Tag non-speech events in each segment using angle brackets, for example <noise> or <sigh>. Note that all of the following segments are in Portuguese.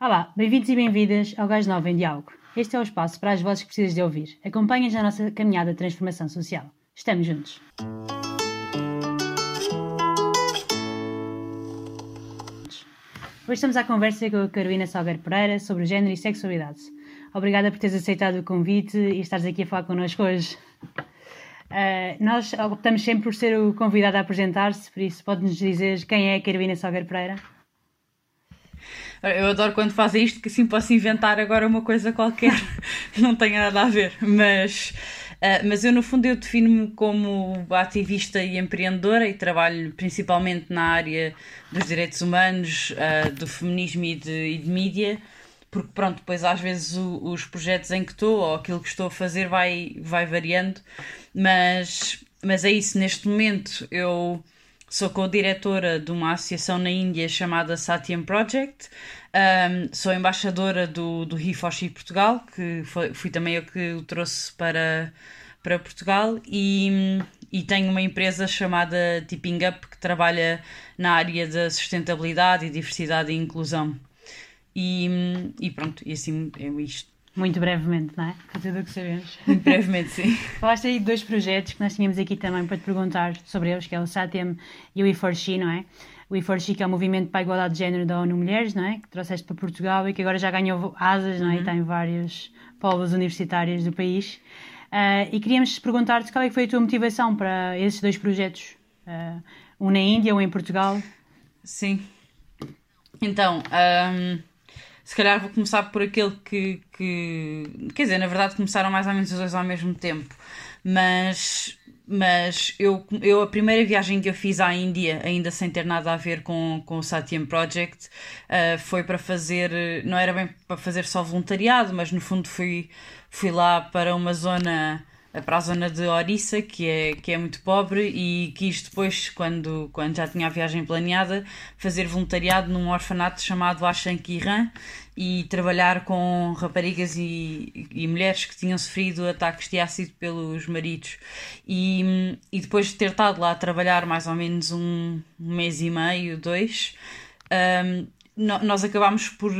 Olá, bem-vindos e bem-vindas ao Gás Novo em Diálogo. Este é o espaço para as vozes que precisas de ouvir. Acompanha-nos na nossa caminhada de transformação social. Estamos juntos. Hoje estamos à conversa com a Carolina Salgueiro Pereira sobre género e sexualidade. Obrigada por teres aceitado o convite e estares aqui a falar connosco hoje. Uh, nós optamos sempre por ser o convidado a apresentar-se, por isso pode-nos dizer quem é a Carolina Salgueiro Pereira? Eu adoro quando fazem isto, que assim posso inventar agora uma coisa qualquer, <laughs> não tenha nada a ver, mas, uh, mas eu no fundo eu defino-me como ativista e empreendedora e trabalho principalmente na área dos direitos humanos, uh, do feminismo e de, e de mídia, porque pronto, depois às vezes o, os projetos em que estou ou aquilo que estou a fazer vai, vai variando, mas, mas é isso, neste momento eu Sou co-diretora de uma associação na Índia chamada Satyam Project. Um, sou embaixadora do, do He4She Portugal, que foi, fui também eu que o trouxe para, para Portugal. E, e tenho uma empresa chamada Tipping Up, que trabalha na área da sustentabilidade e diversidade e inclusão. E, e pronto, e assim é isto. Muito brevemente, não é? Para tudo o que sabemos. <laughs> Muito brevemente, sim. Falaste aí de dois projetos que nós tínhamos aqui também para te perguntar sobre eles, que é o SATEM e o E4She, não é? O E4She, que é o Movimento para a Igualdade de Género da ONU Mulheres, não é? Que trouxeste para Portugal e que agora já ganhou asas, não é? Uhum. E tem vários polos universitários do país. Uh, e queríamos perguntar-te qual é que foi a tua motivação para esses dois projetos, uh, um na Índia, um em Portugal. Sim. Então, um se calhar vou começar por aquele que, que. Quer dizer, na verdade começaram mais ou menos os dois ao mesmo tempo. Mas, mas eu, eu, a primeira viagem que eu fiz à Índia, ainda sem ter nada a ver com, com o Satyam Project, uh, foi para fazer. Não era bem para fazer só voluntariado, mas no fundo fui, fui lá para uma zona para a zona de Orissa, que é, que é muito pobre, e quis depois, quando, quando já tinha a viagem planeada, fazer voluntariado num orfanato chamado Ashankiran e trabalhar com raparigas e, e mulheres que tinham sofrido ataques de ácido pelos maridos. E, e depois de ter estado lá a trabalhar mais ou menos um, mês e meio, dois, um, nós acabámos por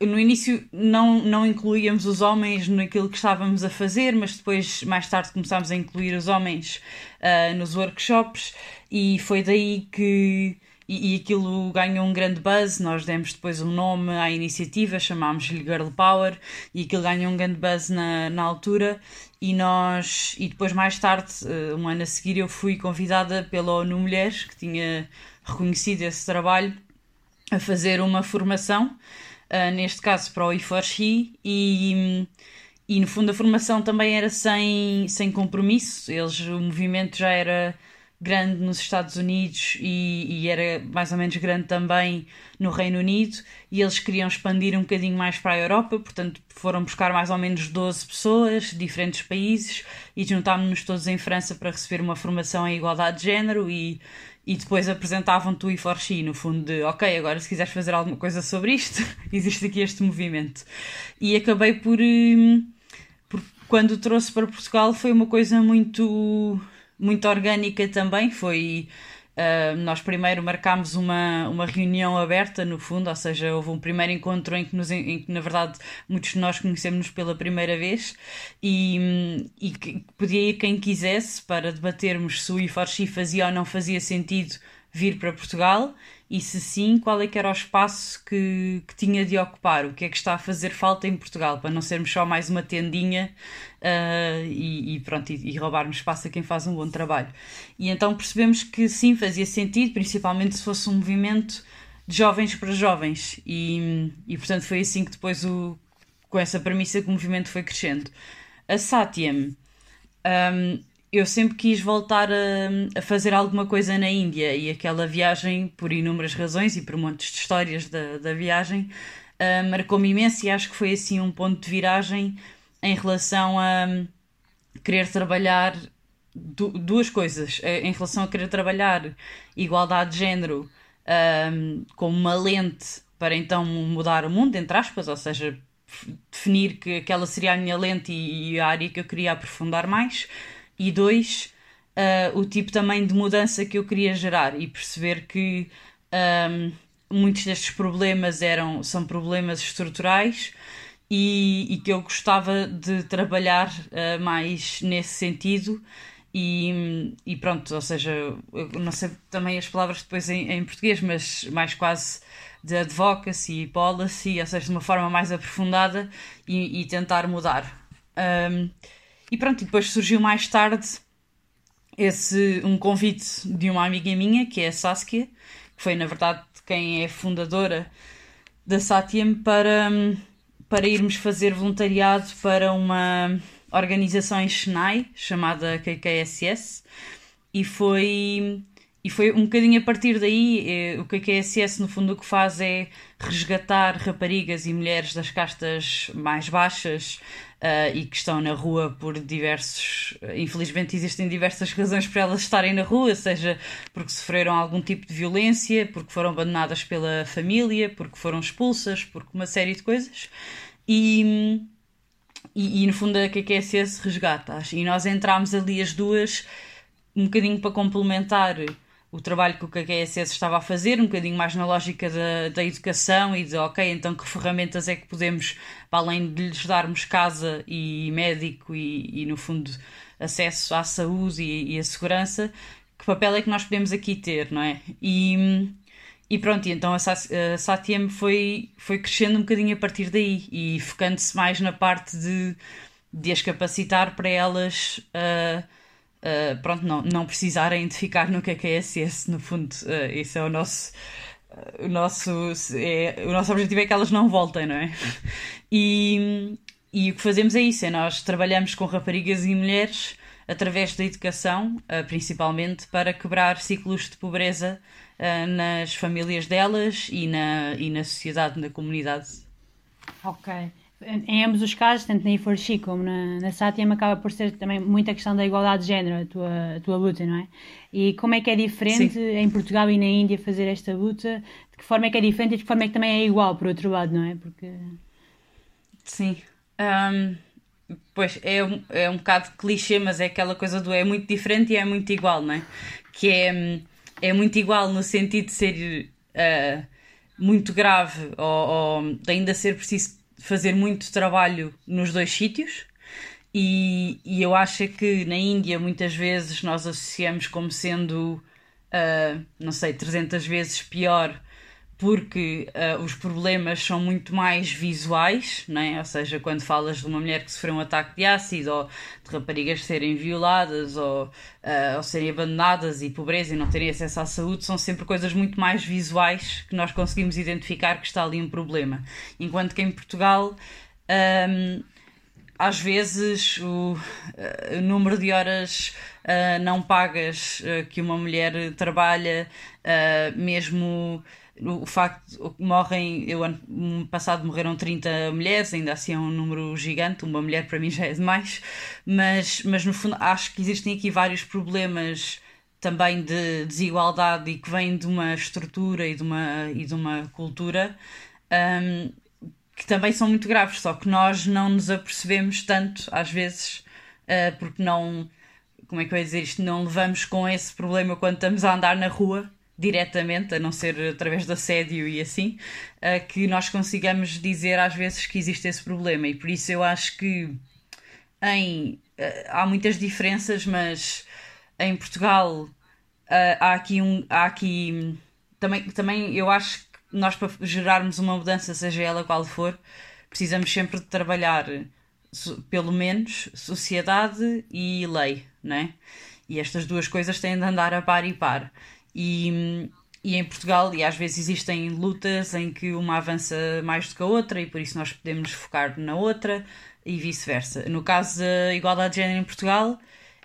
no início não, não incluíamos os homens naquilo que estávamos a fazer, mas depois, mais tarde, começámos a incluir os homens uh, nos workshops e foi daí que. E, e, aquilo ganhou um grande buzz. Nós demos depois um nome à iniciativa, chamámos-lhe Girl Power, e aquilo ganhou um grande buzz na, na altura. E nós, e depois, mais tarde, uh, um ano a seguir, eu fui convidada pela ONU Mulheres, que tinha reconhecido esse trabalho, a fazer uma formação uh, neste caso para o E4She, e, e no fundo a formação também era sem, sem compromisso, eles, o movimento já era grande nos Estados Unidos e, e, era mais ou menos grande também no Reino Unido e eles queriam expandir um bocadinho mais para a Europa, portanto foram buscar mais ou menos 12 pessoas de diferentes países e juntámos-nos todos em França para receber uma formação em igualdade de género e, e depois apresentavam-te o e no fundo de ok, agora se quiseres fazer alguma coisa sobre isto, <laughs> existe aqui este movimento. E acabei por, hum, por quando trouxe para Portugal foi uma coisa muito muito orgânica também, foi Uh, nós primeiro marcámos uma, uma reunião aberta, no fundo, ou seja, houve um primeiro encontro em que, nos, em que na verdade, muitos de nós conhecemos-nos pela primeira vez. E, e que podia ir quem quisesse para debatermos se o IFORXI fazia ou não fazia sentido vir para Portugal e se sim, qual é que era o espaço que, que tinha de ocupar, o que é que está a fazer falta em Portugal, para não sermos só mais uma tendinha uh, e, e, pronto, e, e, roubarmos espaço a quem faz um bom trabalho. E então percebemos que sim, fazia sentido, principalmente se fosse um movimento de jovens para jovens e, e portanto foi assim que depois o, com essa premissa que o movimento foi crescendo. A Satyam um, eu sempre quis voltar a, a, fazer alguma coisa na Índia e aquela viagem, por inúmeras razões e por montes de histórias da, da viagem, uh, marcou-me imenso e acho que foi assim um ponto de viragem em relação a um, querer trabalhar du duas coisas. Eh, em relação a querer trabalhar igualdade de género um, como uma lente para então mudar o mundo, entre aspas, ou seja, definir que aquela seria a minha lente e, e a área que eu queria aprofundar mais e dois, uh, o tipo também de mudança que eu queria gerar e perceber que um, muitos destes problemas eram, são problemas estruturais e, e que eu gostava de trabalhar uh, mais nesse sentido. E, e, pronto, ou seja, não sei também as palavras depois em, em português, mas mais quase de advocacy e policy, ou seja, de uma forma mais aprofundada e, e tentar mudar. Um, e pronto, e depois surgiu mais tarde esse um convite de uma amiga minha, que é a Saskia, que foi na verdade quem é fundadora da Satyam, para, para irmos fazer voluntariado para uma organização em Chennai chamada KKSS e foi e foi um bocadinho a partir daí, eh, o que a KSS no fundo o que faz é resgatar raparigas e mulheres das castas mais baixas uh, e que estão na rua por diversos. Infelizmente, existem diversas <laughs> razões para elas estarem na rua, seja porque sofreram algum tipo de violência, porque foram abandonadas pela família, porque foram expulsas, porque uma série de coisas. E. E, e no fundo a KKSS resgata-as. E nós entramos ali as duas um bocadinho para complementar o trabalho que o KKSS estava a fazer, um bocadinho mais na lógica da, da educação e de, ok, então que ferramentas é que podemos, para além de lhes darmos casa e médico e, e no fundo, acesso à saúde e, e a segurança, que papel é que nós podemos aqui ter, não é? E, e pronto, então a Satyam foi, foi crescendo um bocadinho a partir daí e focando-se mais na parte de, de as capacitar para elas. Uh, uh, pronto, não, não precisarem de ficar no KKSS, no fundo, uh, esse é o nosso. Uh, o nosso, é, o nosso objetivo é que elas não voltem, não é? E, e o que fazemos é isso: é nós trabalhamos com raparigas e mulheres através da educação, principalmente, para quebrar ciclos de pobreza nas famílias delas e na, e na sociedade, na comunidade. Ok em ambos os casos, tanto na Iforchi como na, na Satyam, acaba por ser também muita questão da igualdade de género, a tua, a tua luta, não é? E como é que é diferente Sim. em Portugal e na Índia fazer esta luta? De que forma é que é diferente e de que forma é que também é igual, por outro lado, não é? Porque... Sim. Um, pois, é um, é um bocado clichê, mas é aquela coisa do é muito diferente e é muito igual, não é? Que é, é muito igual no sentido de ser uh, muito grave ou, ou de ainda ser preciso fazer muito trabalho nos dois sítios. E, e eu acho que na Índia muitas vezes nós associamos como sendo, uh, não sei, 300 vezes pior porque uh, os problemas são muito mais visuais, né? ou seja, quando falas de uma mulher que sofreu um ataque de ácido, ou de raparigas serem violadas, ou, uh, ou serem abandonadas e pobreza e não terem acesso à saúde, são sempre coisas muito mais visuais que nós conseguimos identificar que está ali um problema. Enquanto que em Portugal. Um, às vezes o, uh, o, número de horas uh, não pagas uh, que uma mulher trabalha, mesmo o facto morrem, eu ano passado morreram 30 mulheres, ainda assim é um número gigante, uma mulher para mim já é demais, mas, mas no fundo acho que existem aqui vários problemas também de desigualdade e que vêm de uma estrutura e de uma, e de uma cultura um, que também são muito graves, só que nós não nos apercebemos tanto às vezes uh, porque não, como é que eu ia dizer isto, não levamos com esse problema quando estamos a andar na rua diretamente, a não ser através do assédio e assim, uh, que nós consigamos dizer às vezes que existe esse problema. E por isso eu acho que em, uh, há muitas diferenças, mas em Portugal uh, há aqui um. Há aqui, também, também eu acho que nós para gerarmos uma mudança, seja ela qual for, precisamos sempre de trabalhar pelo menos sociedade e lei, não é? E estas duas coisas têm de andar a par e par. E, e em Portugal, e às vezes existem lutas em que uma avança mais do que a outra e por isso nós podemos focar na outra e vice-versa. No caso da igualdade de género em Portugal,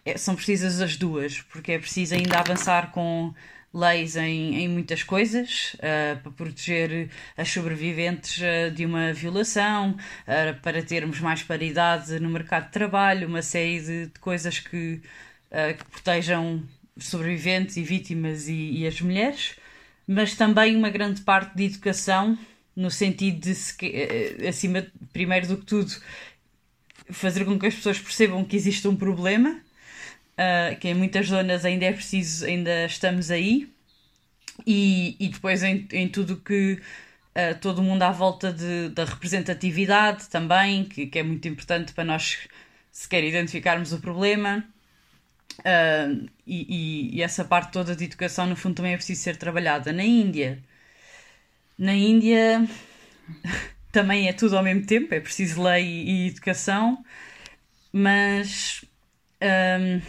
é, são precisas as duas, porque é preciso ainda avançar com leis em, em muitas coisas uh, para proteger as sobreviventes uh, de uma violação, uh, para termos mais paridade no mercado de trabalho, uma série de, de coisas que, que protejam sobreviventes e vítimas e, e, as mulheres, mas também uma grande parte de educação, no sentido de, se, eh, acima, primeiro do que tudo, fazer com que as pessoas percebam que existe um problema, uh, que em muitas zonas ainda é preciso, ainda estamos aí, e, e depois em, em tudo que uh, todo mundo à volta de, da representatividade também, que, que é muito importante para nós sequer identificarmos o problema. Uh, e, e, essa parte toda de educação, no fundo, também é preciso ser trabalhada. Na Índia, na Índia <laughs> também é tudo ao mesmo tempo, é preciso lei e, educação, mas, um,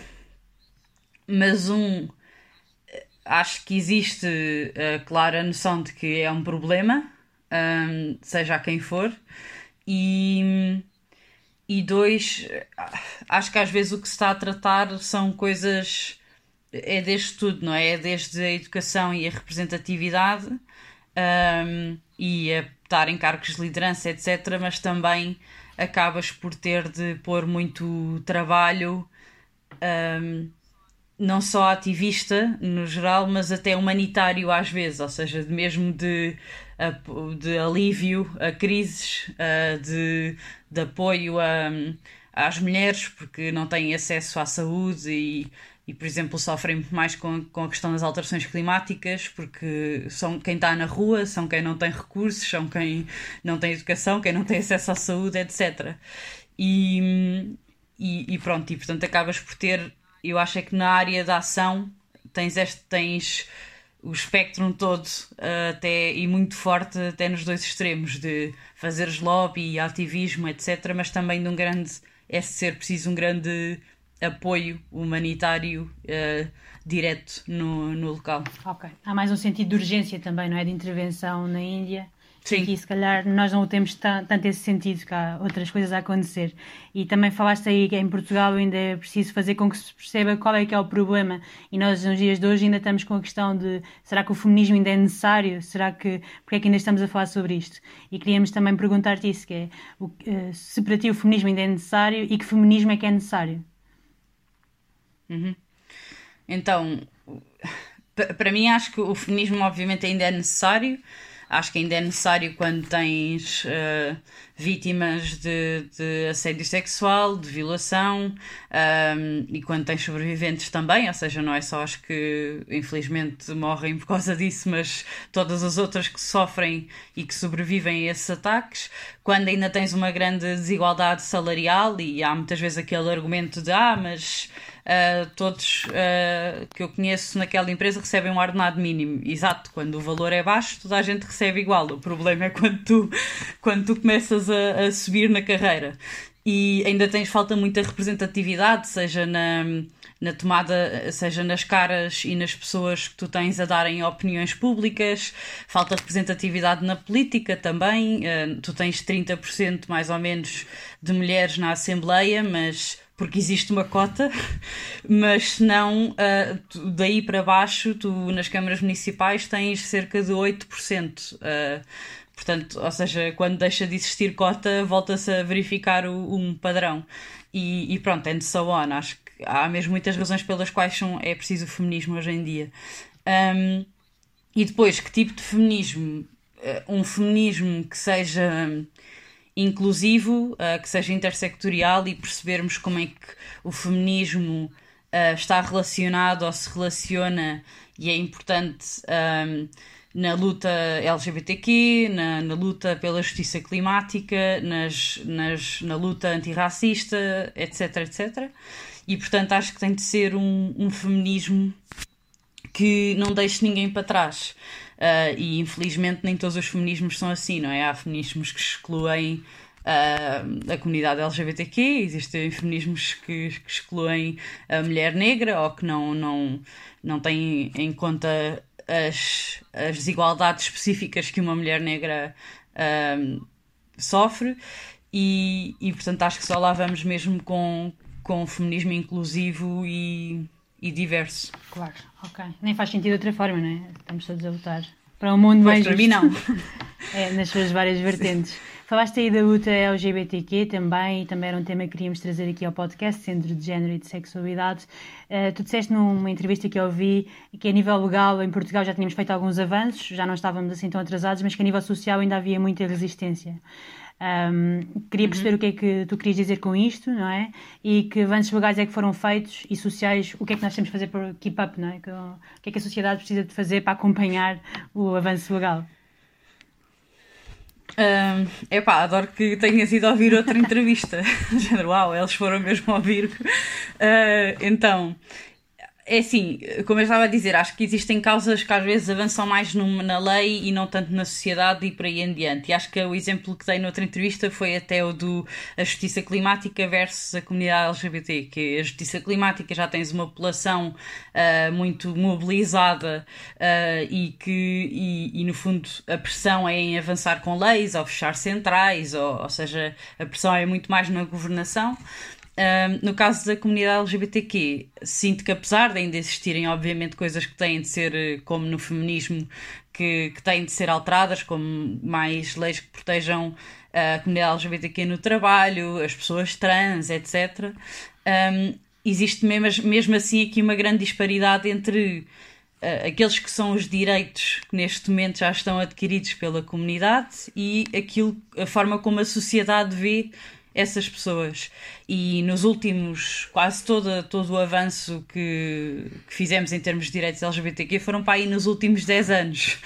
mas um, acho que existe a clara noção de que é um problema, um, seja a quem for, e e dois, acho que às vezes o que se está a tratar são coisas. É desde tudo, não é? É desde a educação e a representatividade um, e a estar em cargos de liderança, etc. Mas também acabas por ter de pôr muito trabalho, um, não só ativista no geral, mas até humanitário às vezes, ou seja, mesmo de de alívio a crises, de, de apoio a, às mulheres porque não têm acesso à saúde e, e por exemplo, sofrem mais com, com a questão das alterações climáticas, porque são quem está na rua, são quem não tem recursos, são quem não tem educação, quem não tem acesso à saúde, etc. E, e, e pronto, e portanto acabas por ter, eu acho é que na área da ação tens, este, tens o espectro todo uh, até e muito forte até nos dois extremos de fazeres lobby, ativismo, etc. Mas também de um grande é ser preciso um grande apoio humanitário uh, direto no, no local. Ok. Há mais um sentido de urgência também, não é? De intervenção na Índia Sim. Aqui, se calhar, nós não temos tanto esse sentido, que há outras coisas a acontecer. E também falaste aí que em Portugal ainda é preciso fazer com que se perceba qual é que é o problema. E nós, nos dias de hoje, ainda estamos com a questão de será que o feminismo ainda é necessário? Será que. Porque é que ainda estamos a falar sobre isto? E queríamos também perguntar-te isso, que é o, eh, se para ti o feminismo ainda é necessário e que feminismo é que é necessário? Uhum. Então, para mim, acho que o feminismo, obviamente, ainda é necessário acho que ainda é necessário quando tens uh, vítimas de, de, assédio sexual, de violação um, ehm, e quando tens sobreviventes também, ou seja, não é só as que infelizmente morrem por causa disso, mas todas as outras que sofrem e que sobrevivem a esses ataques, quando ainda tens uma grande desigualdade salarial e há muitas vezes aquele argumento de ah, mas uh, todos uh, que eu conheço naquela empresa recebem um ordenado mínimo. Exato, quando o valor é baixo, toda a gente recebe igual. O problema é quando tu, quando tu começas a, a subir na carreira. E ainda tens falta muita representatividade, seja na, na tomada, seja nas caras e nas pessoas que tu tens a darem opiniões públicas, falta representatividade na política também. Uh, tu tens 30% mais ou menos de mulheres na Assembleia, mas porque existe uma cota, mas se não, uh, daí para baixo, tu nas câmaras municipais tens cerca de 8%. Uh, portanto, ou seja, quando deixa de existir cota, volta-se a verificar o, um padrão. E, e, pronto, and so on. Acho que há mesmo muitas razões pelas quais são, é preciso o feminismo hoje em dia. Um, e depois, que tipo de feminismo? Uh, um feminismo que seja inclusivo, uh, que seja intersectorial e percebermos como é que o feminismo uh, está relacionado ou se relaciona e é importante um, na luta LGBTQ, na, na, luta pela justiça climática, nas, nas, na luta antirracista, etc, etc. E portanto acho que tem de ser um, um feminismo que não deixe ninguém para trás. Uh, e infelizmente nem todos os feminismos são assim, não é? Há feminismos que excluem uh, a comunidade LGBTQ, existem feminismos que, que, excluem a mulher negra ou que não, não, não têm em conta as, as desigualdades específicas que uma mulher negra uh, sofre. E, e portanto acho que só lá vamos mesmo com, com feminismo inclusivo e e diverso. Claro, ok. Nem faz sentido de outra forma, não é? Estamos todos a lutar para um mundo pois, mais para mim não. <laughs> é, nas suas várias vertentes. Falaste aí da luta LGBTQ também, e também era um tema que queríamos trazer aqui ao podcast, Centro de Género e de Sexualidade. Uh, tu disseste numa entrevista que eu ouvi que a nível legal em Portugal já tínhamos feito alguns avanços, já não estávamos assim tão atrasados, mas que a nível social ainda havia muita resistência. Um, queria perceber uhum. o que é que tu querias dizer com isto, não é? E que avanços legais é que foram feitos e sociais, o que é que nós temos de fazer para keep up, não é? O que é que a sociedade precisa de fazer para acompanhar o avanço legal? Um, epá, adoro que tenhas ido ouvir outra <laughs> entrevista. Uau, eles foram mesmo ouvir. Uh, então, é assim, como eu estava a dizer, acho que existem causas que às vezes avançam mais na lei e não tanto na sociedade e por aí em diante. E acho que o exemplo que dei noutra entrevista foi até o do a justiça climática versus a comunidade LGBT, que a justiça climática já tens uma população uh, muito mobilizada uh, e que, e, e, no fundo, a pressão é em avançar com leis ou fechar centrais, ou, ou seja, a pressão é muito mais na governação. Um, no caso da comunidade LGBTQ, sinto que apesar de ainda existirem, obviamente, coisas que têm de ser, eh, como no feminismo, que, que têm de ser alteradas, como mais leis que protejam a comunidade LGBTQ no trabalho, as pessoas trans, etc. Um, existe mesmo, mesmo assim aqui uma grande disparidade entre uh, aqueles que são os direitos que neste momento já estão adquiridos pela comunidade e aquilo, a forma como a sociedade vê essas pessoas. E nos últimos, quase todo, todo o avanço que, que fizemos em termos de direitos LGBTQ foram para aí nos últimos 10 anos.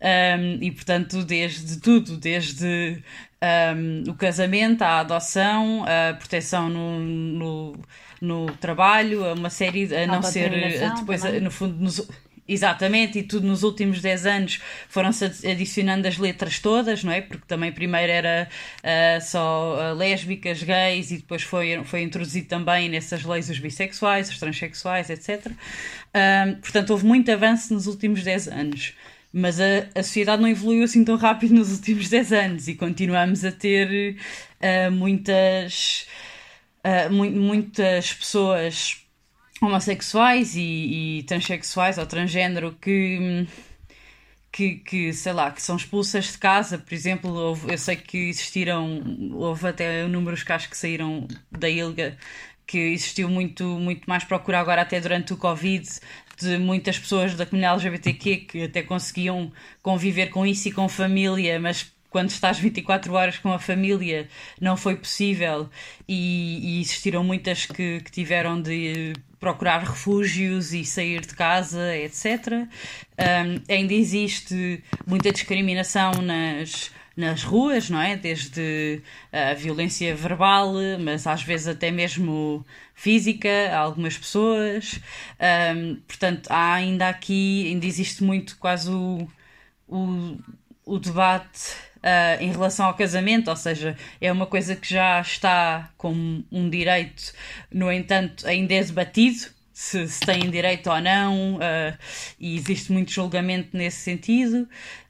Um, e portanto, desde tudo, desde um, o casamento, a adoção, a proteção no, no, no trabalho, uma série, a não ser depois, também. no fundo, nos, Exatamente, e tudo nos últimos 10 anos foram-se adicionando as letras todas, não é? Porque também primeiro era uh, só uh, lésbicas, gays e depois foi, foi introduzido também nessas leis os bissexuais, os transexuais, etc. Uh, portanto, houve muito avanço nos últimos 10 anos. Mas a, a sociedade não evoluiu assim tão rápido <laughs> nos últimos 10 anos e continuamos a ter ah, muitas, mu muitas pessoas homossexuais e, e transexuais ou transgênero que, que, que, sei lá, que são expulsas de casa, por exemplo, houve, eu sei que existiram, houve até números que acho que saíram da ILGA, que existiu muito, muito mais procura agora até durante o Covid de muitas pessoas da comunidade LGBTQ que até conseguiam conviver com isso e com família, mas quando estás 24 horas com a família não foi possível e, e existiram muitas que, que tiveram de procurar refúgios e sair de casa, etc. Um, ainda existe muita discriminação nas, nas ruas, não é? Desde a violência verbal, mas às vezes até mesmo física, a algumas pessoas. Um, portanto, há ainda aqui, ainda existe muito quase o, o, o debate uh, em relação ao casamento, ou seja, é uma coisa que já está como um direito, no entanto, ainda é debatido. Se, se têm direito ou não, uh, e existe muito julgamento nesse sentido.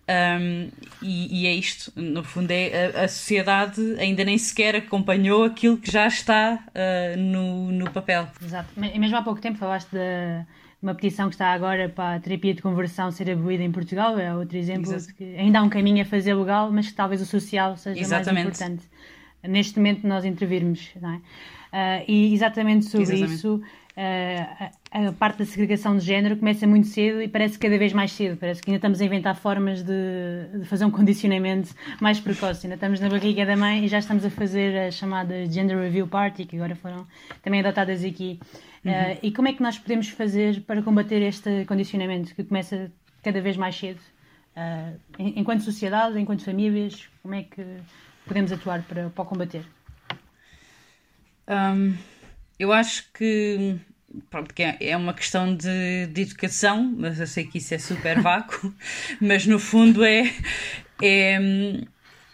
Um, e, e, é isto, no fundo, é a, a, sociedade ainda nem sequer acompanhou aquilo que já está uh, no, no papel. Exato, e mesmo há pouco tempo falaste da uma petição que está agora para a terapia de conversão ser abolida em Portugal, é outro exemplo Exato. de que ainda há um caminho a fazer legal, mas que talvez o social seja exatamente. mais importante. Neste momento nós intervirmos, não é? Uh, e exatamente sobre exatamente. isso, uh, a, a, parte da segregação de género começa muito cedo e parece cada vez mais cedo. Parece que ainda estamos a inventar formas de, de fazer um condicionamento mais precoce. Ainda estamos na barriga da mãe e já estamos a fazer as chamadas Gender Review Party, que agora foram também adotadas aqui. Uhum. Uh, e como é que nós podemos fazer para combater este condicionamento que começa cada vez mais cedo? Uh, enquanto sociedade, enquanto famílias, como é que podemos atuar para, para combater? Um, eu acho que pronto, que é, é uma questão de, de educação, mas eu sei que isso é super vácuo, <laughs> mas no fundo é, é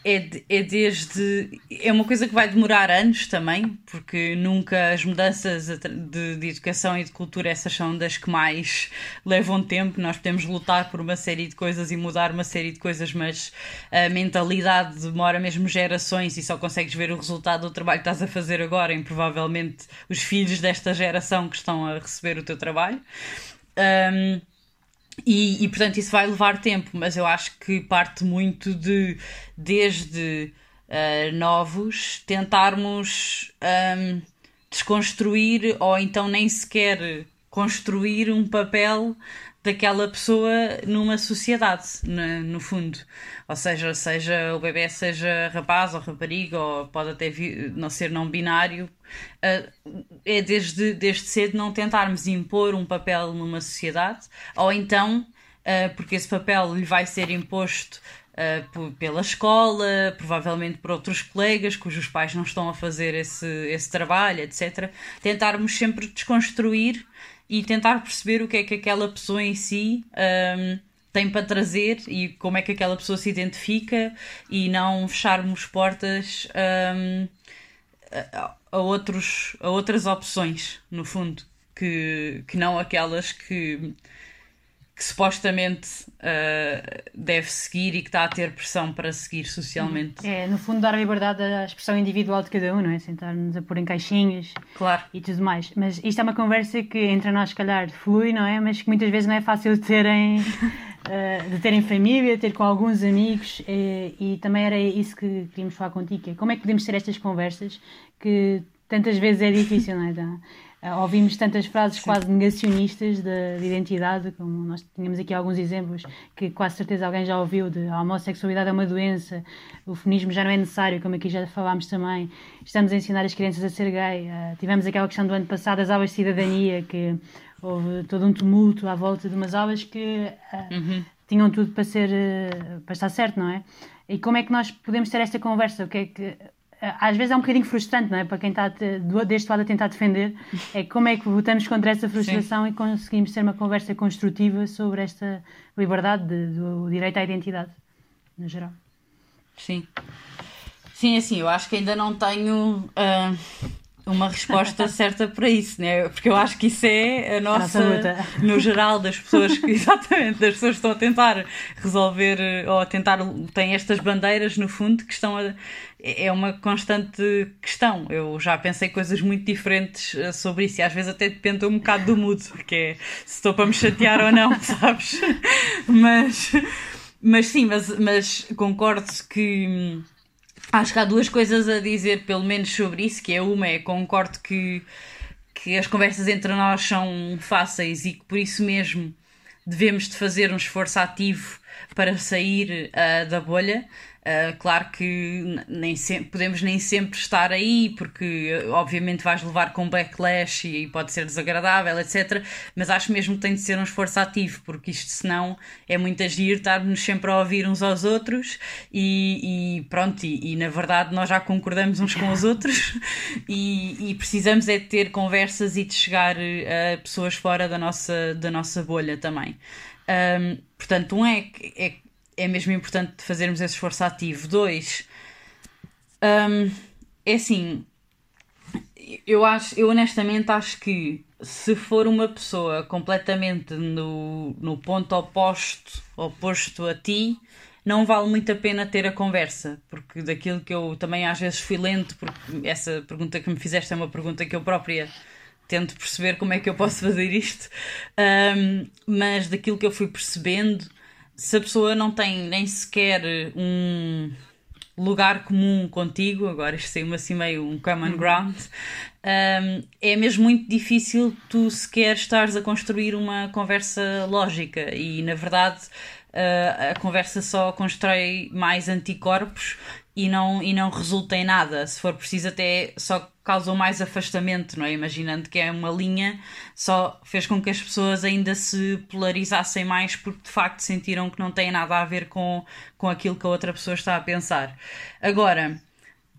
é, é desde. É uma coisa que vai demorar anos também, porque nunca as mudanças de, de educação e de cultura, essas são das que mais levam tempo. Nós podemos lutar por uma série de coisas e mudar uma série de coisas, mas a mentalidade demora mesmo gerações e só consegues ver o resultado do trabalho que estás a fazer agora em provavelmente os filhos desta geração que estão a receber o teu trabalho. Um, e, e, portanto isso vai levar tempo, mas eu acho que parte muito de desde uh, novos tentarmos um, desconstruir ou então nem sequer construir um papel daquela pessoa numa sociedade, no, fundo. Ou seja, seja o bebê seja rapaz ou rapariga, ou pode até vir, não ser não binário, uh, é desde, desde cedo não tentarmos impor um papel numa sociedade, ou então, uh, porque esse papel lhe vai ser imposto Uh, pela escola, provavelmente por outros colegas cujos pais não estão a fazer esse, esse trabalho, etc. Tentarmos sempre desconstruir e tentar perceber o que é que aquela pessoa em si um, tem para trazer e como é que aquela pessoa se identifica e não fecharmos portas um, a, a, outros, a outras opções, no fundo, que, que não aquelas que que supostamente uh, deve seguir e que está a ter pressão para seguir socialmente. É, no fundo, dar liberdade à expressão individual de cada um, não é? Sentar-nos a pôr em caixinhas claro. e tudo mais. Mas isto é uma conversa que entre nós, se calhar, flui, não é? Mas que muitas vezes não é fácil de terem, uh, <laughs> de terem família, ter com alguns amigos e, e, também era isso que queríamos falar contigo. É como é que podemos ter estas conversas que tantas vezes é difícil, não é? Então, ouvimos tantas frases Sim. quase negacionistas de, de, identidade, como nós tínhamos aqui alguns exemplos que quase certeza alguém já ouviu, de a homossexualidade é uma doença, o feminismo já não é necessário, como aqui já falámos também, estamos a ensinar as crianças a ser gay, uh, tivemos aquela questão do ano passado das aulas de cidadania, que houve todo um tumulto à volta de umas aulas que uh, uhum. tinham tudo para ser, para estar certo, não é? E como é que nós podemos ter esta conversa? O que é que às vezes é um bocadinho frustrante, não é? Para quem está deste lado a tentar defender, é como é que votamos contra essa frustração Sim. e conseguimos ter uma conversa construtiva sobre esta liberdade de, do direito à identidade, no geral. Sim. Sim, assim, eu acho que ainda não tenho. Uh uma resposta <laughs> certa para isso, né? Porque eu acho que isso é a nossa, a nossa no geral, das pessoas que, <laughs> exatamente, das pessoas que estão a tentar resolver ou a tentar, têm estas bandeiras no fundo que estão a, é uma constante questão. Eu já pensei coisas muito diferentes eh, sobre isso e às vezes até depende um bocado do mood, que é se estou para me chatear ou não, <laughs> sabes? Mas, mas sim, mas, mas concordo que Acho que há duas coisas a dizer, pelo menos, sobre isso, que é uma, é concordo que, que as conversas entre nós são fáceis e que por isso mesmo devemos de fazer um esforço ativo para sair uh, da bolha. Uh, claro que nem sempre, podemos nem sempre estar aí, porque obviamente vais levar com backlash e pode ser desagradável, etc. Mas acho mesmo que tem de ser um esforço ativo, porque isto senão é muito agir, estarmos sempre a ouvir uns aos outros e, e pronto, e, e, na verdade nós já concordamos uns com os outros <laughs> e, e, precisamos é de ter conversas e de chegar a pessoas fora da nossa, da nossa bolha também. Um, portanto, um é, é é mesmo importante fazermos esse esforço ativo. Dois, um, é assim, eu acho, eu honestamente acho que se for uma pessoa completamente no, no ponto oposto, oposto a ti, não vale muito a pena ter a conversa, porque daquilo que eu também às vezes fui lento, porque essa pergunta que me fizeste é uma pergunta que eu própria tento perceber como é que eu posso <laughs> fazer isto, um, mas daquilo que eu fui percebendo se a pessoa não tem nem sequer um lugar comum contigo, agora isto saiu assim meio um common uhum. ground, um, é mesmo muito difícil tu sequer estares a construir uma conversa lógica e na verdade uh, a conversa só constrói mais anticorpos e não, e não resulta em nada. Se for preciso, até só causou mais afastamento, não é? Imaginando que é uma linha, só fez com que as pessoas ainda se polarizassem mais porque de facto sentiram que não tem nada a ver com, com aquilo que a outra pessoa está a pensar. Agora.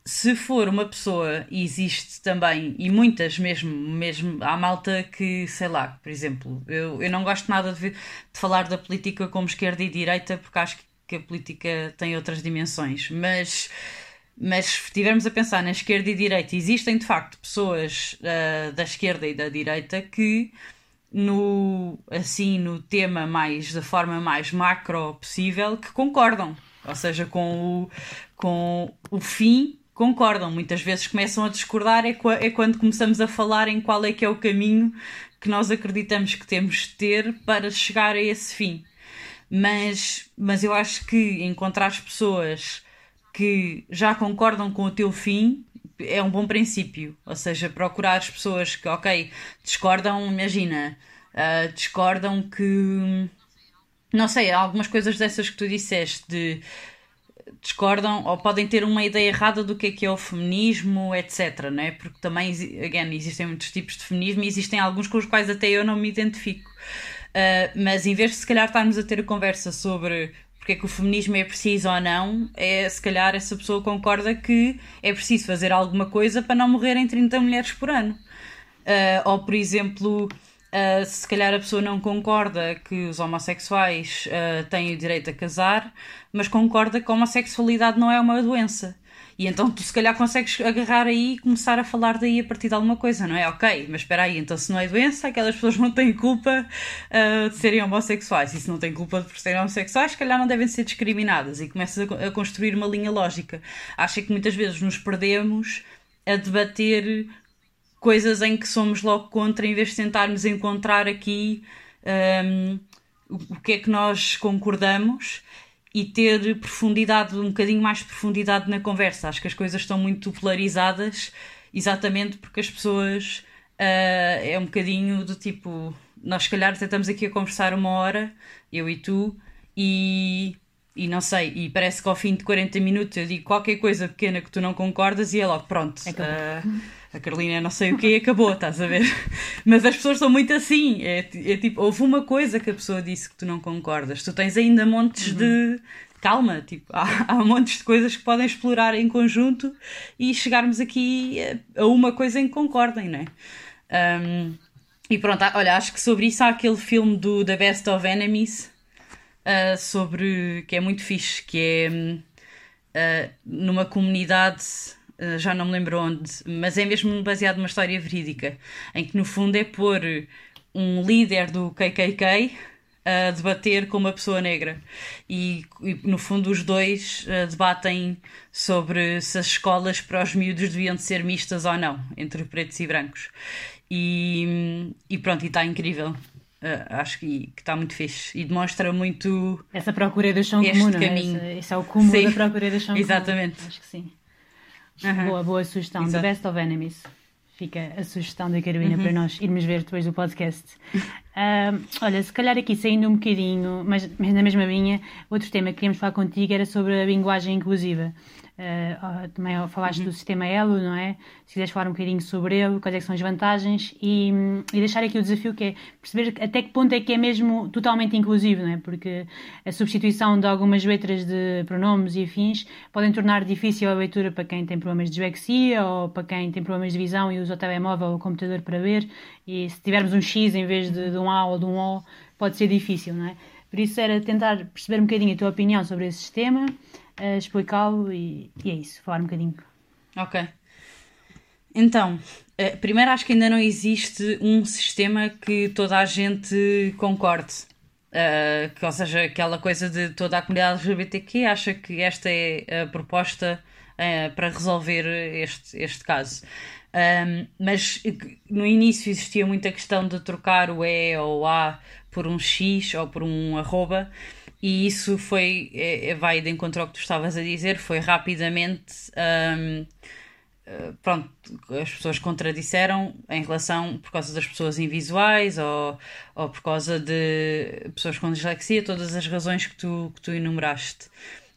Se for uma pessoa, e existe também, e muitas mesmo, mesmo há malta que, sei lá, por exemplo, eu, eu não gosto nada de, de falar da política como esquerda e direita, porque acho que que a política tem outras dimensões, mas mas se estivermos a pensar na esquerda e direita, existem de facto pessoas uh, da esquerda e da direita que no assim no tema mais da forma mais macro possível que concordam, ou seja, com o, com o fim concordam. Muitas vezes começam a discordar é, é quando começamos a falar em qual é que é o caminho que nós acreditamos que temos de ter para chegar a esse fim mas, mas eu acho que encontrar as pessoas que já concordam com o teu fim é um bom princípio. Ou seja, procurar as pessoas que, ok, discordam, imagina, uh, discordam que. Não sei, algumas coisas dessas que tu disseste de discordam ou podem ter uma ideia errada do que é que é o feminismo, etc. Né? Porque também, again, existem muitos tipos de feminismo e existem alguns com os quais até eu não me identifico. Uh, mas em vez de se calhar estarmos a ter a conversa sobre porque é que o feminismo é preciso ou não, é se calhar essa pessoa concorda que é preciso fazer alguma coisa para não morrerem 30 mulheres por ano. Uh, ou, por exemplo, uh, se calhar a pessoa não concorda que os homossexuais uh, têm o direito a casar, mas concorda que a homossexualidade não é uma doença. E então tu se calhar consegues agarrar aí e começar a falar daí a partir de alguma coisa, não é? Ok, mas espera aí, então se não é doença, aquelas pessoas não têm culpa uh, de serem homossexuais. E se não têm culpa de serem homossexuais, se calhar não devem ser discriminadas. E começas a, a construir uma linha lógica. Acho que muitas vezes nos perdemos a debater coisas em que somos logo contra, em vez de tentarmos encontrar aqui um, o que é que nós concordamos e ter profundidade, um bocadinho mais de profundidade na conversa. Acho que as coisas estão muito polarizadas exatamente porque as pessoas uh, é um bocadinho do tipo nós se calhar estamos aqui a conversar uma hora, eu e tu, e, e não sei, e parece que ao fim de 40 minutos eu digo qualquer coisa pequena que tu não concordas e é logo pronto. É a Carolina é não sei o que acabou, estás a ver? Mas as pessoas são muito assim. É, é, tipo, houve uma coisa que a pessoa disse que tu não concordas. Tu tens ainda montes uhum. de. Calma, tipo, há, há montes de coisas que podem explorar em conjunto e chegarmos aqui a, a uma coisa em que concordem, não é? Um, e pronto, olha, acho que sobre isso há aquele filme do The Best of Enemies uh, sobre que é muito fixe, que é uh, numa comunidade já não me lembro onde, mas é mesmo baseado numa história verídica, em que no fundo é pôr um líder do KKK a debater com uma pessoa negra. E, e no fundo os dois uh, debatem sobre se as escolas para os miúdos deviam de ser mistas ou não, entre pretos e brancos. E, e pronto, e está incrível. Uh, acho que, está muito fixe e demonstra muito. Essa procura do chão comum, não é? Esse, esse, é o cúmulo sim, da procura do chão exatamente. <laughs> comum. Exatamente. Acho que sim. Uhum. Boa, boa sugestão. Exato. The Best of Enemies. Fica a sugestão da Carolina uhum. para nós irmos ver depois do podcast. Uh, olha, se calhar aqui saindo um bocadinho, mas, mas na mesma linha, outro tema que queríamos falar contigo era sobre a linguagem inclusiva. Uh, também falaste uhum. do sistema Elo, não é? Se quiseres falar um bocadinho sobre ele, quais é são as vantagens e, e, deixar aqui o desafio que é perceber até que ponto é que é mesmo totalmente inclusivo, não é? Porque a substituição de algumas letras de pronomes e afins podem tornar difícil a leitura para quem tem problemas de dislexia ou para quem tem problemas de visão e usa o telemóvel ou o computador para ver. E se tivermos um X em vez de, de um A ou de um O, pode ser difícil, não é? Por isso era tentar perceber um bocadinho a tua opinião sobre esse sistema uh, explicá-lo e, e, é isso, falar um bocadinho. Ok. Então, uh, primeiro acho que ainda não existe um sistema que toda a gente concorde. Uh, que, ou seja, aquela coisa de toda a comunidade LGBTQ acha que esta é a proposta uh, para resolver este, este caso. Um, mas no início existia muita questão de trocar o E ou o A por um X ou por um arroba e isso foi, é, vai de encontro ao que tu estavas a dizer, foi rapidamente. Um, eh, pronto, as pessoas contradisseram em relação por causa das pessoas invisuais ou, ou por causa de pessoas com dislexia, todas as razões que tu, que tu enumeraste.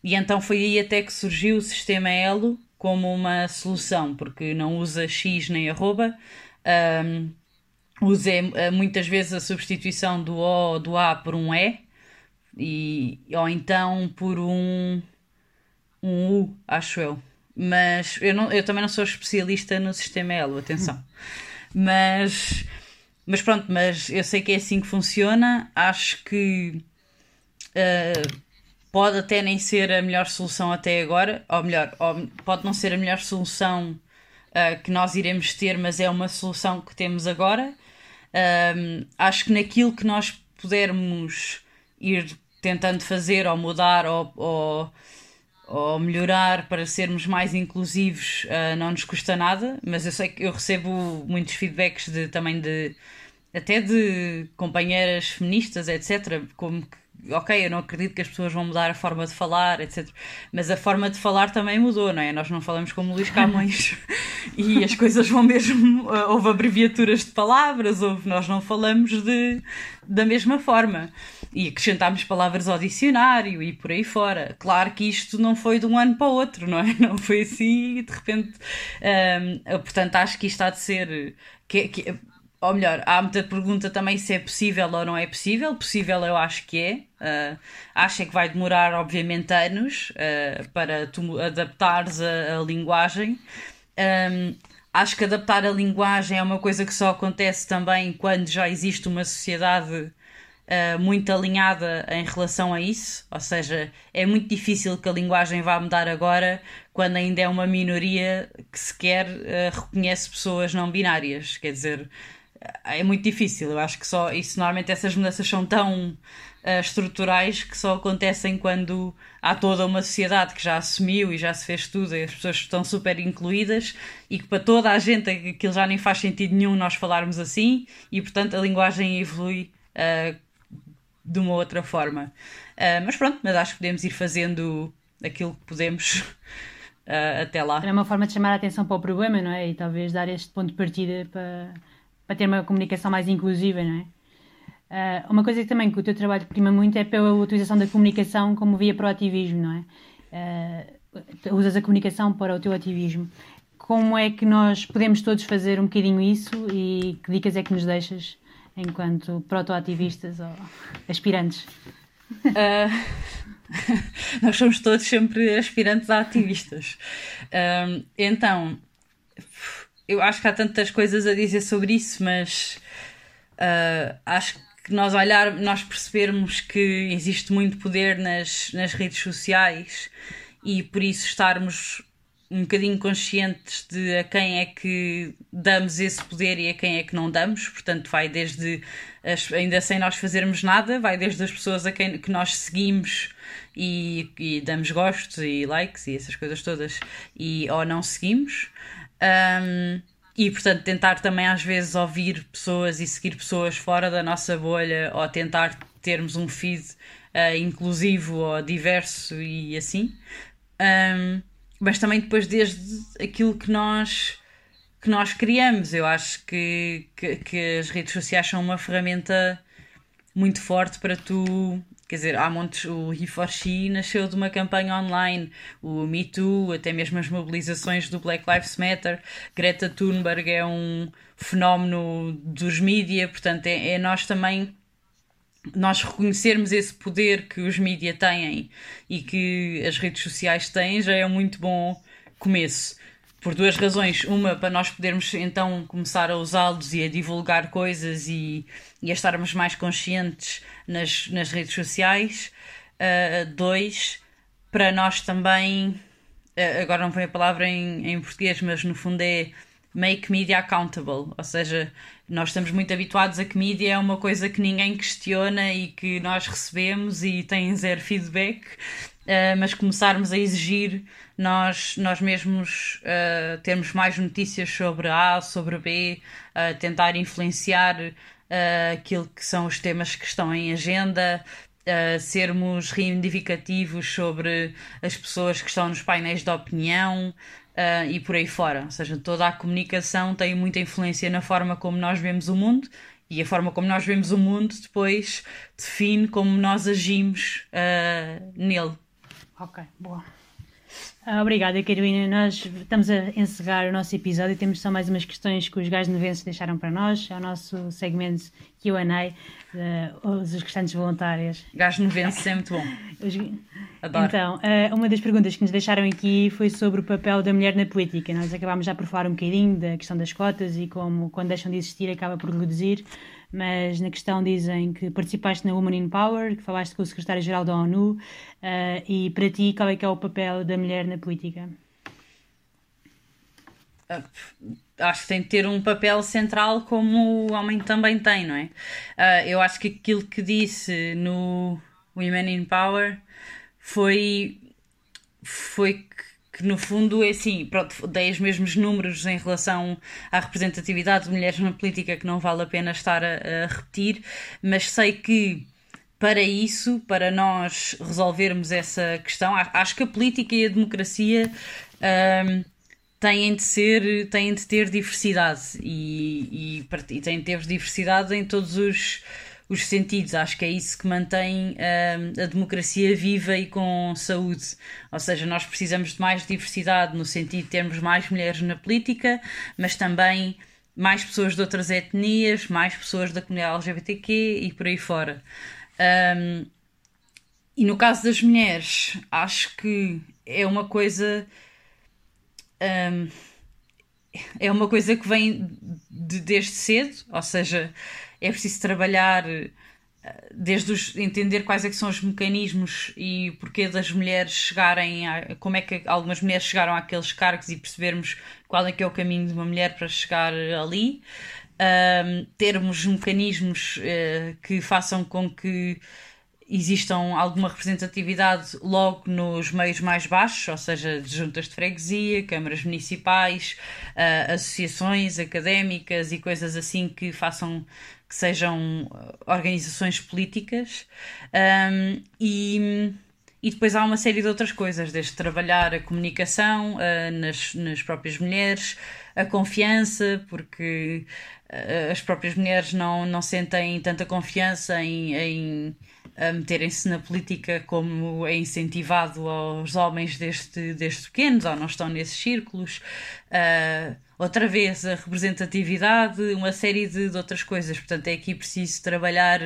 E então foi aí até que surgiu o sistema Elo como uma solução, porque não usa X nem arroba, um, usa eh, muitas vezes a substituição do O ou do A por um E, e, ou então por um, um U, acho eu. Mas eu, não, eu também não sou especialista no sistema Elo, atenção. Mas, mas pronto, mas eu sei que é assim que funciona. Acho que uh, pode até nem ser a melhor solução até agora, ou melhor, ou pode não ser a melhor solução uh, que nós iremos ter, mas é uma solução que temos agora. Uh, acho que naquilo que nós pudermos ir tentando fazer ou mudar ou, ou, ou melhorar para sermos mais inclusivos uh, não nos custa nada, mas eu sei que eu recebo muitos feedbacks de, também de até de companheiras feministas, etc., como que ok, eu não acredito que as pessoas vão mudar a forma de falar, etc. Mas a forma de falar também mudou, não é? Nós não falamos como Luís Camões <laughs> e as coisas vão mesmo. Eh, houve abreviaturas de palavras, houve, nós não falamos de, da mesma forma. E acrescentámos palavras ao dicionário e por aí fora. Claro que isto não foi de um ano para o outro, não é? <laughs> Não foi assim e de repente. Ehm, portanto, acho que isto há de ser. Que, que, ou melhor, há muita pergunta também se é possível ou não é possível. Possível eu acho que é. Uh, acho é que vai demorar, obviamente, anos uh, para tu adaptares a, a linguagem. Um, acho que adaptar a linguagem é uma coisa que só acontece também quando já existe uma sociedade uh, muito alinhada em relação a isso. Ou seja, é muito difícil que a linguagem vá mudar agora quando ainda é uma minoria que sequer reconhece pessoas não binárias. Quer dizer é muito difícil. Eu acho que só isso normalmente essas mudanças são tão uh, estruturais que só acontecem quando há toda uma sociedade que já assumiu e já se fez tudo e as pessoas estão super incluídas e que para toda a gente aquilo já nem faz sentido nenhum nós falarmos assim e portanto a linguagem evolui uh, de uma outra forma. Uh, mas pronto, mas acho que podemos ir fazendo aquilo que podemos. <laughs> até lá. É uma forma de chamar a atenção para o problema, não é? E talvez dar este ponto de partida para, para ter uma comunicação mais inclusiva, não é? Uh, uma coisa que também que o teu trabalho prima muito é pela utilização da comunicação como via para o ativismo, não é? Uh, usas a comunicação para o teu ativismo. Como é que nós podemos todos fazer um bocadinho isso e que dicas é que nos deixas enquanto proto-ativistas ou aspirantes? Uh, <laughs> nós somos todos sempre aspirantes a ativistas. então, eu acho que há tantas coisas a dizer sobre isso, mas uh, acho que nós olhar, nós percebermos que existe muito poder nas, nas redes sociais e por isso estarmos um bocadinho conscientes de a quem é que damos esse poder e a quem é que não damos, portanto vai desde as, ainda sem nós fazermos nada, vai desde as pessoas a quem que nós seguimos e, e damos gostos e likes e essas coisas todas e ou não seguimos um, e portanto tentar também às vezes ouvir pessoas e seguir pessoas fora da nossa bolha ou tentar termos um feed uh, inclusivo ou diverso e assim. Um, mas também depois desde aquilo que nós que nós criamos. Eu acho que, que, que as redes sociais são uma ferramenta muito forte para tu Quer dizer, há montes. O He4She nasceu de uma campanha online, o Me Too, até mesmo as mobilizações do Black Lives Matter. Greta Thunberg é um fenómeno dos mídia, portanto, é, é nós também nós reconhecermos esse poder que os mídia têm e que as redes sociais têm já é um muito bom começo por duas razões. Uma, para nós podermos então começar a usá-los e a divulgar coisas e, e a estarmos mais conscientes nas, nas redes sociais. Uh, dois, para nós também, uh, agora não põe a palavra em, em português, mas no fundo é make media accountable, ou seja, nós estamos muito habituados a que mídia é uma coisa que ninguém questiona e que nós recebemos e tem zero feedback, uh, mas começarmos a exigir nós, nós mesmos uh, termos mais notícias sobre A, sobre B, uh, tentar influenciar aquilo que são os temas que estão em agenda, sermos reivindicativos sobre as pessoas que estão nos painéis de opinião. E por aí fora, ou seja, toda a comunicação tem muita influência na forma como nós vemos o mundo e a forma como nós vemos o mundo depois define como nós agimos nele. Ok, boa. Ah, obrigada, Carolina. Nós estamos a encerrar o nosso episódio e temos só mais umas questões que os gajos novenses deixaram para nós. É o nosso segmento QA, uh, os restantes voluntários. Gajos novenses é muito bom. Os... Adoro. Então, uh, uma das perguntas que nos deixaram aqui foi sobre o papel da mulher na política. Nós acabámos já por falar um bocadinho da questão das cotas e como, quando deixam de existir, acaba por reduzir mas na questão dizem que participaste na Woman in Power, que falaste com o secretário-geral da ONU, uh, e para ti, qual é que é o papel da mulher na política? Uh, acho que tem de ter um papel central como o homem também tem, não é? Uh, eu acho que aquilo que disse no Women in Power foi, foi que no fundo é assim, pronto, dei os mesmos números em relação à representatividade de mulheres na política que não vale a pena estar a, a repetir, mas sei que para isso, para nós resolvermos essa questão, acho que a política e a democracia um, têm de ser, têm de ter diversidade e, e, e têm de ter diversidade em todos os, os sentidos. Acho que é isso que mantém um, a democracia viva e com saúde. Ou seja, nós precisamos de mais diversidade no sentido de termos mais mulheres na política, mas também mais pessoas de outras etnias, mais pessoas da comunidade LGBTQ e por aí fora. Um, e no caso das mulheres, acho que é uma coisa. Um, é uma coisa que vem de, desde cedo, ou seja, é preciso trabalhar desde os, entender quais é são os mecanismos e porquê das mulheres chegarem a, como é que algumas mulheres chegaram àqueles cargos e percebermos qual é que é o caminho de uma mulher para chegar ali. Um, termos mecanismos uh, que façam com que existam alguma representatividade logo nos meios mais baixos, ou seja, de juntas de freguesia, câmaras municipais, uh, associações académicas e coisas assim que façam que sejam organizações políticas um, e e depois há uma série de outras coisas, desde trabalhar a comunicação uh, nas, nas próprias mulheres, a confiança, porque uh, as próprias mulheres não, não sentem tanta confiança em, em meterem-se na política como é incentivado aos homens desde, desde pequenos, ou não estão nesses círculos. Uh, outra vez, a representatividade, uma série de, de outras coisas. Portanto, é aqui preciso trabalhar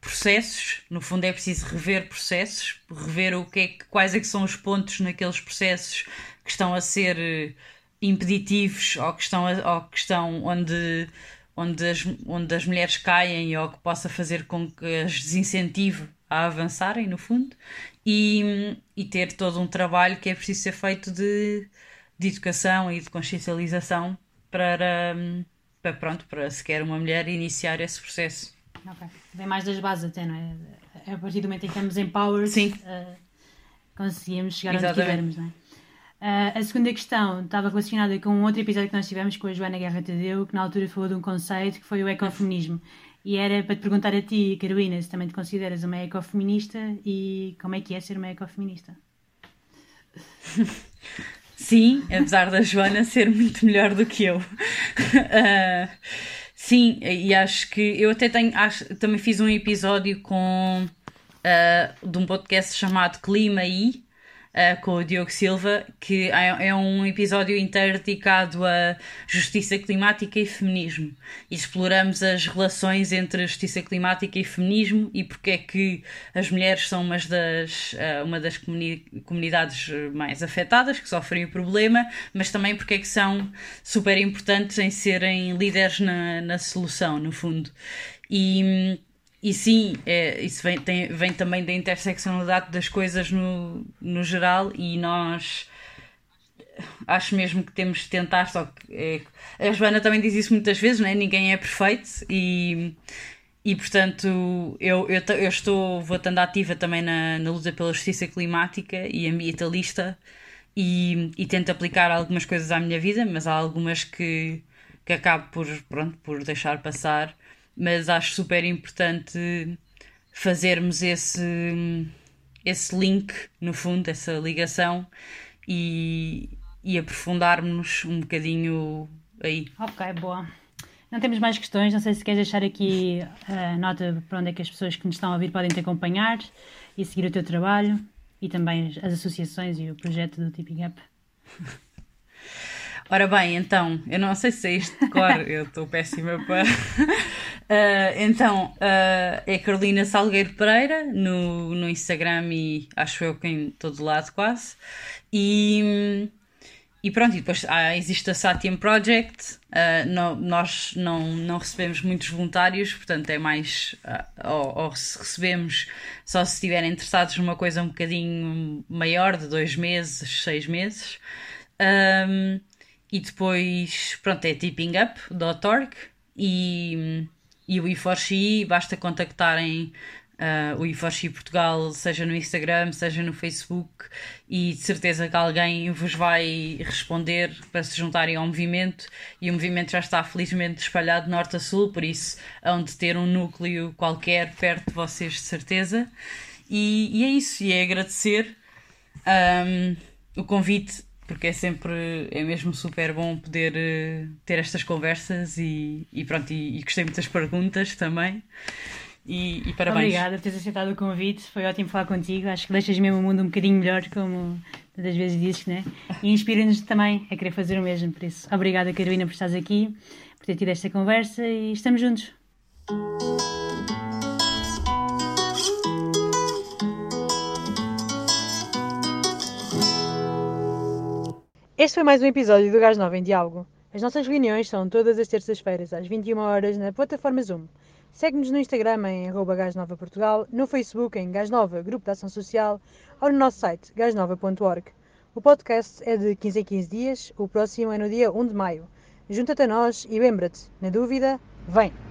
processos, no fundo é preciso rever processos, rever o que é quais é que são os pontos naqueles processos que estão a ser eh, impeditivos ou que estão, a, ou que estão onde, onde, as, onde as mulheres caem ou que possa fazer com que as desincentive a avançarem, no fundo, e, e ter todo um trabalho que é preciso ser feito de, de educação e de consciencialização para, para, pronto, para sequer uma mulher iniciar esse processo. Ok. Vem mais das bases até, não é? A partir do momento em que estamos empowered, Sim. Uh, conseguimos chegar Exatamente. onde quisermos, não é? Uh, a segunda questão estava relacionada com um outro episódio que nós tivemos com a Joana Guerra Tadeu, que na altura falou de um conceito que foi o ecofeminismo. E era para te perguntar a ti, Carolina, se também te consideras uma ecofeminista e como é que é ser uma ecofeminista? Sim, apesar da Joana ser muito melhor do que eu. Uh, Sim, e acho que eu até tenho, acho, também fiz um episódio com uh, de um podcast chamado Clima I, uh, com o Diogo Silva, que é, é, um episódio inteiro dedicado a justiça climática e feminismo. E exploramos as relações entre justiça climática e feminismo e porque é que as mulheres são umas das, uh, uma das comuni comunidades mais afetadas, que sofrem o problema, mas também porque é que são super importantes em serem líderes na, na solução, no fundo. E e sim, é, isso vem, tem, vem também da interseccionalidade das coisas no, no geral e nós acho mesmo que temos de tentar, só que é, a Joana também diz isso muitas vezes, né? ninguém é perfeito e, e portanto eu, eu, eu estou, vou ativa também na, na luta pela justiça climática e ambientalista e, e tento aplicar algumas coisas à minha vida, mas há algumas que, que acabo por, pronto, por deixar passar mas acho super importante fazermos esse, esse link, no fundo, essa ligação e, e aprofundarmos um bocadinho aí. Ok, boa. Não temos mais questões, não sei se queres deixar aqui a nota para onde é que as pessoas que nos estão a ouvir podem te acompanhar e seguir o teu trabalho e também as associações e o projeto do Tipping Up. Ora bem, então, eu não sei se é isto de cor, eu estou péssima para. Uh, <laughs> então, uh, é Carolina Salgueiro Pereira no, no Instagram e acho eu que em todo lado quase. E, e pronto, e depois ah, existe a Satyam Project. Uh, no, nós não, não recebemos muitos voluntários, portanto é mais. ou, ou se recebemos só se estiverem interessados numa coisa um bocadinho maior, de dois meses, seis meses. Um, e depois, pronto, é tippingup.org e, e o e basta contactarem uh, o Iforchi Portugal, seja no Instagram, seja no Facebook, e de certeza que alguém vos vai responder para se juntarem ao movimento. E o movimento já está felizmente espalhado norte a sul, por isso hão de ter um núcleo qualquer perto de vocês, de certeza. E, e é isso, e é agradecer um, o convite porque é sempre, é mesmo super bom poder uh, ter estas conversas e, e pronto, e, e, gostei muito das perguntas também. E, e parabéns. Obrigada por teres aceitado o convite, foi ótimo falar contigo. Acho que deixas mesmo o mundo um bocadinho melhor, como tantas vezes dizes, né? E inspira-nos também a querer fazer o mesmo. Por isso, obrigada, Carolina, por estares aqui, por ter tido esta conversa e estamos juntos. Este foi mais um episódio do Gás Nova em Diálogo. As nossas reuniões são todas as terças-feiras, às 21 horas na plataforma Zoom. Segue-nos no Instagram em arroba Portugal, no Facebook em Gasnova, Grupo de Ação Social, ou no nosso site gasnova.org. O podcast é de 15 em 15 dias, o próximo é no dia 1 de maio. Junta-te a nós e lembra-te, na dúvida, vem!